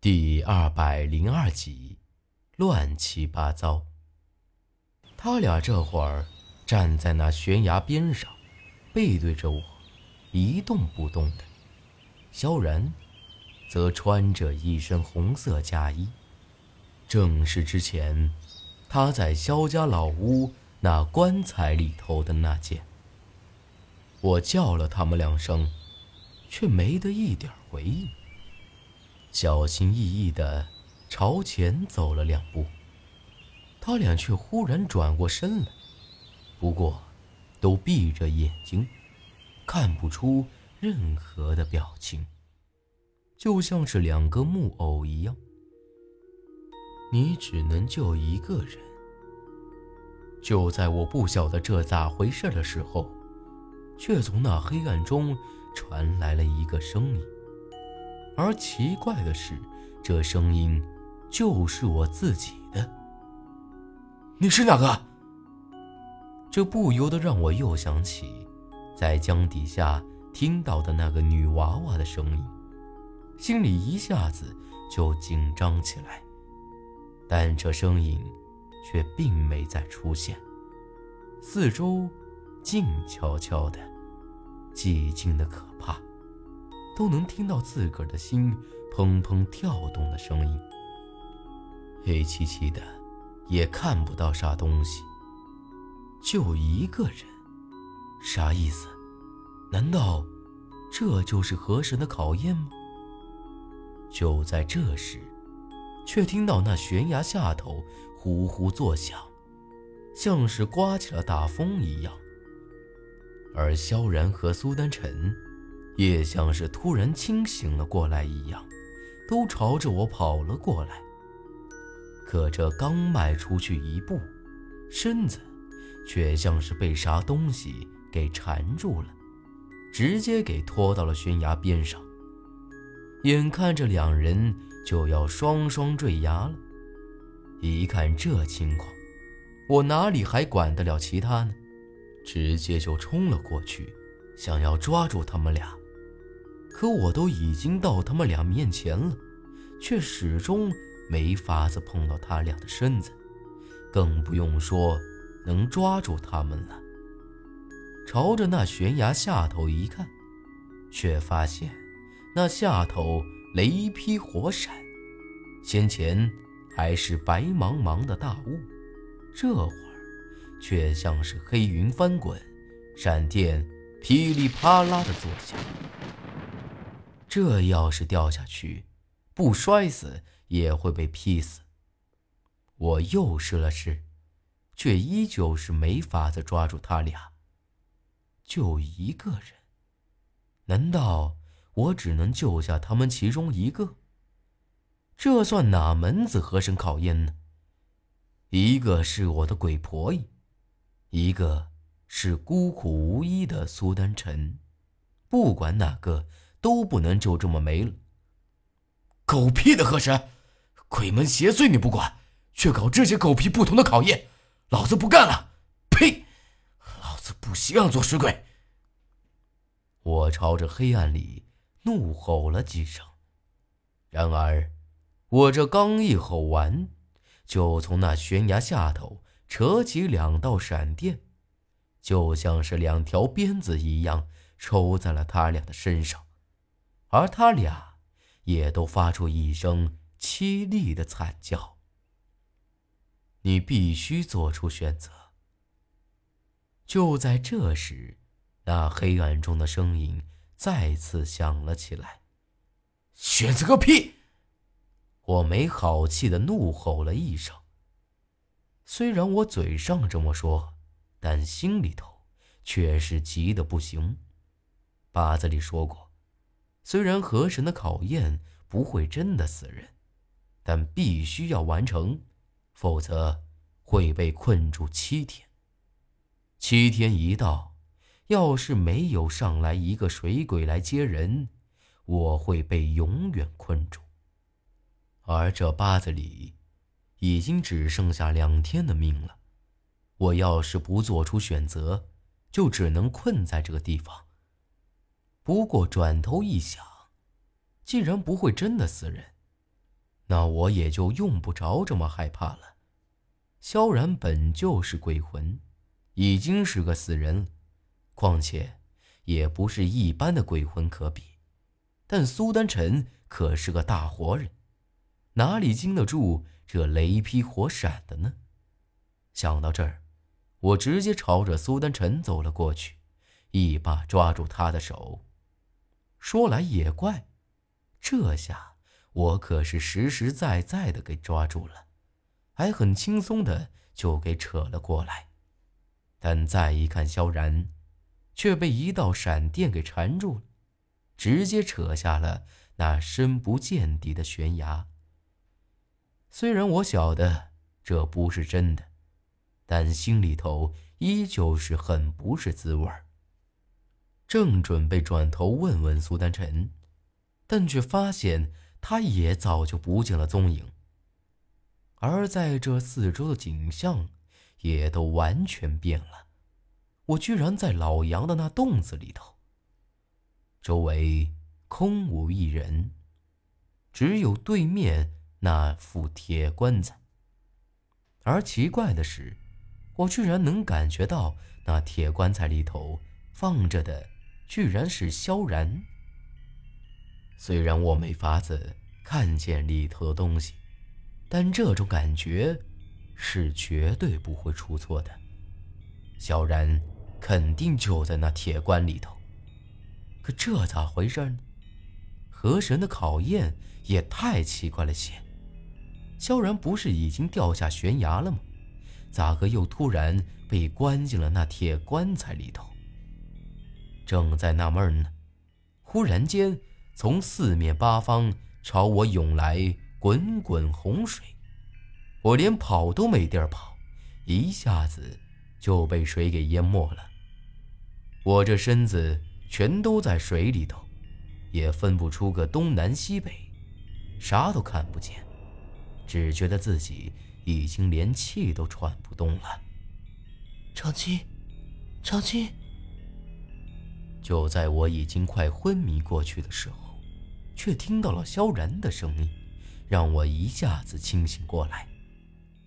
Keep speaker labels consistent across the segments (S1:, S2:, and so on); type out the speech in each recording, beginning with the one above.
S1: 第二百零二集，乱七八糟。他俩这会儿站在那悬崖边上，背对着我，一动不动的。萧然，则穿着一身红色嫁衣，正是之前他在萧家老屋那棺材里头的那件。我叫了他们两声，却没得一点回应。小心翼翼地朝前走了两步，他俩却忽然转过身来，不过都闭着眼睛，看不出任何的表情，就像是两个木偶一样。你只能救一个人。就在我不晓得这咋回事的时候，却从那黑暗中传来了一个声音。而奇怪的是，这声音就是我自己的。
S2: 你是哪个？
S1: 这不由得让我又想起在江底下听到的那个女娃娃的声音，心里一下子就紧张起来。但这声音却并没再出现，四周静悄悄的，寂静的可怕。都能听到自个儿的心砰砰跳动的声音。黑漆漆的，也看不到啥东西。就一个人，啥意思？难道这就是河神的考验吗？就在这时，却听到那悬崖下头呼呼作响，像是刮起了大风一样。而萧然和苏丹晨。也像是突然清醒了过来一样，都朝着我跑了过来。可这刚迈出去一步，身子却像是被啥东西给缠住了，直接给拖到了悬崖边上。眼看着两人就要双双坠崖了，一看这情况，我哪里还管得了其他呢？直接就冲了过去，想要抓住他们俩。可我都已经到他们俩面前了，却始终没法子碰到他俩的身子，更不用说能抓住他们了。朝着那悬崖下头一看，却发现那下头雷劈火闪，先前还是白茫茫的大雾，这会儿却像是黑云翻滚，闪电噼里啪啦的作响。这要是掉下去，不摔死也会被劈死。我又试了试，却依旧是没法子抓住他俩。就一个人，难道我只能救下他们其中一个？这算哪门子和神考验呢？一个是我的鬼婆姨，一个是孤苦无依的苏丹臣，不管哪个。都不能就这么没了。狗屁的河神，鬼门邪祟你不管，却搞这些狗屁不通的考验，老子不干了！呸！老子不稀罕做水鬼。我朝着黑暗里怒吼了几声，然而我这刚一吼完，就从那悬崖下头扯起两道闪电，就像是两条鞭子一样抽在了他俩的身上。而他俩也都发出一声凄厉的惨叫。你必须做出选择。就在这时，那黑暗中的声音再次响了起来：“选择个屁！”我没好气的怒吼了一声。虽然我嘴上这么说，但心里头却是急得不行。八字里说过。虽然河神的考验不会真的死人，但必须要完成，否则会被困住七天。七天一到，要是没有上来一个水鬼来接人，我会被永远困住。而这八子里，已经只剩下两天的命了。我要是不做出选择，就只能困在这个地方。不过转头一想，既然不会真的死人，那我也就用不着这么害怕了。萧然本就是鬼魂，已经是个死人了，况且也不是一般的鬼魂可比。但苏丹臣可是个大活人，哪里经得住这雷劈火闪的呢？想到这儿，我直接朝着苏丹臣走了过去，一把抓住他的手。说来也怪，这下我可是实实在在的给抓住了，还很轻松的就给扯了过来。但再一看萧然，却被一道闪电给缠住了。直接扯下了那深不见底的悬崖。虽然我晓得这不是真的，但心里头依旧是很不是滋味儿。正准备转头问问苏丹臣，但却发现他也早就不见了踪影。而在这四周的景象也都完全变了，我居然在老杨的那洞子里头。周围空无一人，只有对面那副铁棺材。而奇怪的是，我居然能感觉到那铁棺材里头放着的，居然是萧然。虽然我没法子看见里头的东西，但这种感觉是绝对不会出错的。萧然肯定就在那铁棺里头。可这咋回事呢？河神的考验也太奇怪了些。萧然不是已经掉下悬崖了吗？咋个又突然被关进了那铁棺材里头？正在纳闷呢，忽然间从四面八方朝我涌来滚滚洪水，我连跑都没地儿跑，一下子就被水给淹没了。我这身子。全都在水里头，也分不出个东南西北，啥都看不见，只觉得自己已经连气都喘不动了。
S2: 长青，长青。
S1: 就在我已经快昏迷过去的时候，却听到了萧然的声音，让我一下子清醒过来。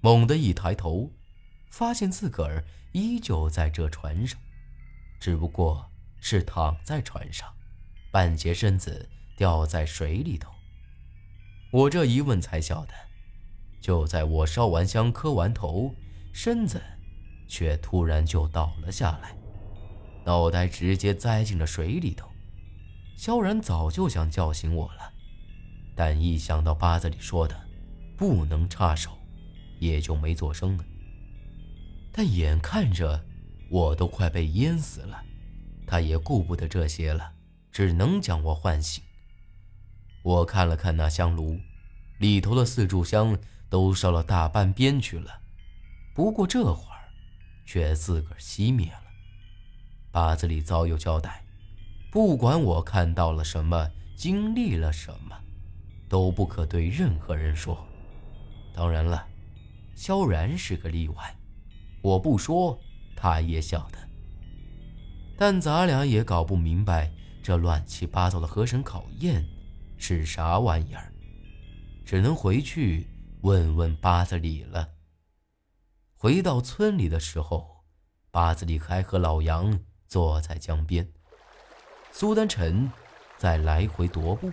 S1: 猛地一抬头，发现自个儿依旧在这船上，只不过……是躺在船上，半截身子掉在水里头。我这一问才晓得，就在我烧完香、磕完头，身子却突然就倒了下来，脑袋直接栽进了水里头。萧然早就想叫醒我了，但一想到八字里说的不能插手，也就没做声了。但眼看着我都快被淹死了。他也顾不得这些了，只能将我唤醒。我看了看那香炉，里头的四炷香都烧了大半边去了，不过这会儿却自个儿熄灭了。八字里早有交代，不管我看到了什么，经历了什么，都不可对任何人说。当然了，萧然是个例外，我不说，他也晓得。但咱俩也搞不明白这乱七八糟的河神考验是啥玩意儿，只能回去问问八子里了。回到村里的时候，八子里还和老杨坐在江边，苏丹臣在来回踱步。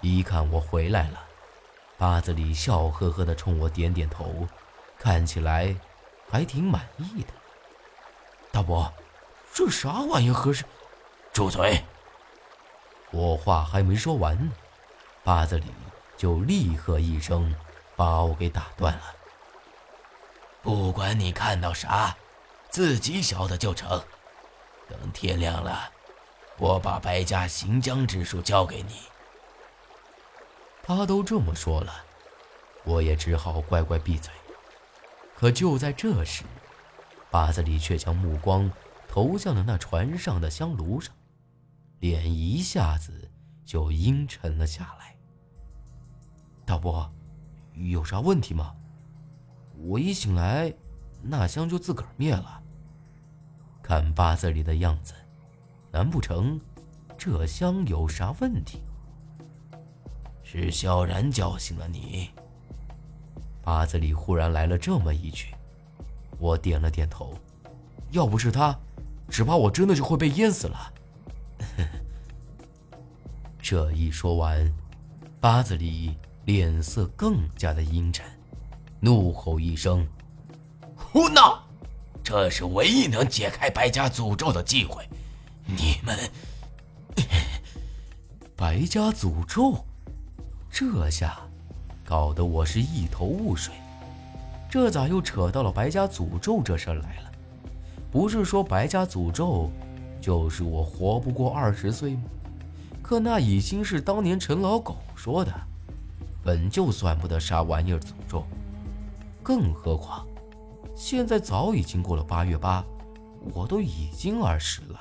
S1: 一看我回来了，八子里笑呵呵的冲我点点头，看起来还挺满意的。
S2: 大伯。这啥玩意？合适？住嘴！
S1: 我话还没说完呢，八子里就厉喝一声，把我给打断了。
S2: 不管你看到啥，自己晓得就成。等天亮了，我把白家行将之术交给你。
S1: 他都这么说了，我也只好乖乖闭嘴。可就在这时，八子里却将目光。投向了那船上的香炉上，脸一下子就阴沉了下来。大伯，有啥问题吗？我一醒来，那香就自个儿灭了。看八字里的样子，难不成这香有啥问题？
S2: 是萧然叫醒了你。
S1: 八字里忽然来了这么一句，我点了点头。要不是他，只怕我真的就会被淹死了。这一说完，八字里脸色更加的阴沉，怒吼一声：“
S2: 胡闹！这是唯一能解开白家诅咒的机会，你们……
S1: 白家诅咒？这下搞得我是一头雾水。这咋又扯到了白家诅咒这事儿来了？不是说白家诅咒就是我活不过二十岁吗？可那已经是当年陈老狗说的，本就算不得啥玩意儿诅咒。更何况，现在早已经过了八月八，我都已经二十了。